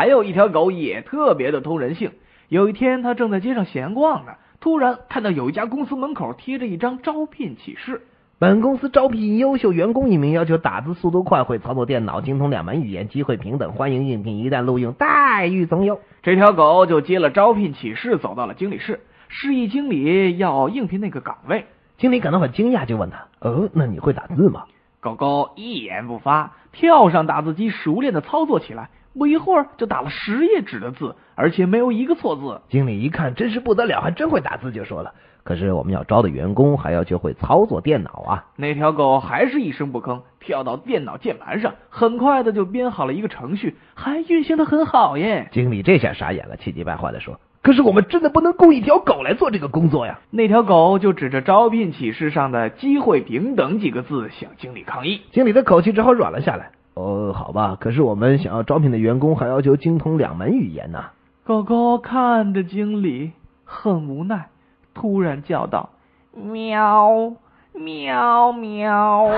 还有一条狗也特别的通人性。有一天，他正在街上闲逛呢，突然看到有一家公司门口贴着一张招聘启事。本公司招聘优秀员工一名，要求打字速度快，会操作电脑，精通两门语言，机会平等，欢迎应聘，一旦录用，待遇从优。这条狗就接了招聘启事，走到了经理室，示意经理要应聘那个岗位。经理感到很惊讶，就问他：“哦，那你会打字吗？”狗狗一言不发，跳上打字机，熟练的操作起来。不一会儿就打了十页纸的字，而且没有一个错字。经理一看，真是不得了，还真会打字，就说了。可是我们要招的员工还要学会操作电脑啊！那条狗还是一声不吭，跳到电脑键盘上，很快的就编好了一个程序，还运行的很好耶！经理这下傻眼了，气急败坏的说：“可是我们真的不能雇一条狗来做这个工作呀！”那条狗就指着招聘启事上的“机会平等”几个字向经理抗议。经理的口气只好软了下来。哦，好吧，可是我们想要招聘的员工还要求精通两门语言呢。狗狗看着经理，很无奈。突然叫道：“喵喵喵！”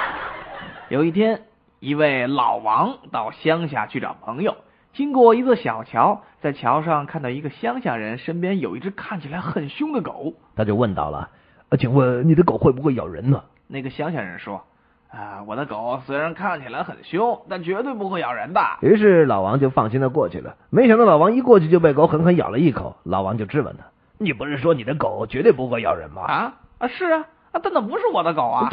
有一天，一位老王到乡下去找朋友，经过一座小桥，在桥上看到一个乡下人身边有一只看起来很凶的狗，他就问到了：“请问你的狗会不会咬人呢？”那个乡下人说：“啊，我的狗虽然看起来很凶，但绝对不会咬人的。”于是老王就放心的过去了。没想到老王一过去就被狗狠狠咬了一口，老王就质问他。你不是说你的狗绝对不会咬人吗？啊啊是啊啊，但那不是我的狗啊！